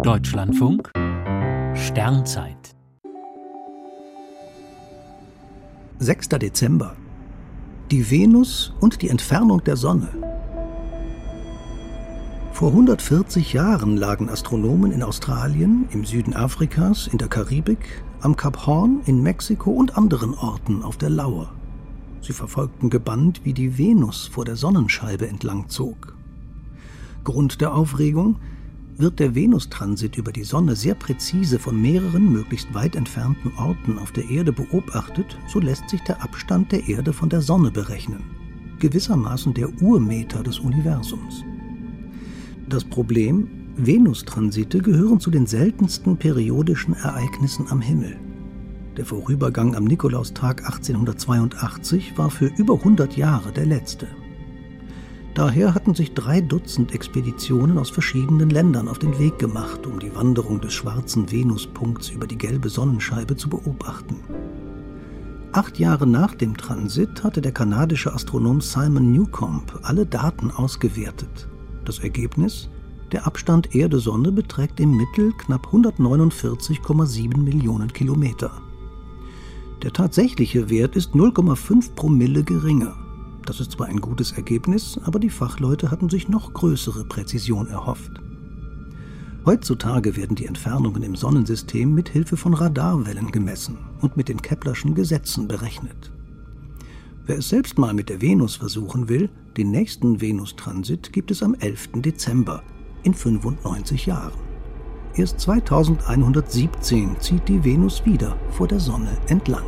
Deutschlandfunk Sternzeit 6. Dezember Die Venus und die Entfernung der Sonne. Vor 140 Jahren lagen Astronomen in Australien, im Süden Afrikas, in der Karibik, am Kap Horn, in Mexiko und anderen Orten auf der Lauer. Sie verfolgten gebannt, wie die Venus vor der Sonnenscheibe entlang zog. Grund der Aufregung wird der Venustransit über die Sonne sehr präzise von mehreren möglichst weit entfernten Orten auf der Erde beobachtet, so lässt sich der Abstand der Erde von der Sonne berechnen. Gewissermaßen der Urmeter des Universums. Das Problem, Venustransite gehören zu den seltensten periodischen Ereignissen am Himmel. Der Vorübergang am Nikolaustag 1882 war für über 100 Jahre der letzte. Daher hatten sich drei Dutzend Expeditionen aus verschiedenen Ländern auf den Weg gemacht, um die Wanderung des schwarzen Venuspunkts über die gelbe Sonnenscheibe zu beobachten. Acht Jahre nach dem Transit hatte der kanadische Astronom Simon Newcomb alle Daten ausgewertet. Das Ergebnis? Der Abstand Erde-Sonne beträgt im Mittel knapp 149,7 Millionen Kilometer. Der tatsächliche Wert ist 0,5 Promille geringer. Das ist zwar ein gutes Ergebnis, aber die Fachleute hatten sich noch größere Präzision erhofft. Heutzutage werden die Entfernungen im Sonnensystem mit Hilfe von Radarwellen gemessen und mit den Keplerschen Gesetzen berechnet. Wer es selbst mal mit der Venus versuchen will, den nächsten Venustransit gibt es am 11. Dezember in 95 Jahren. Erst 2117 zieht die Venus wieder vor der Sonne entlang.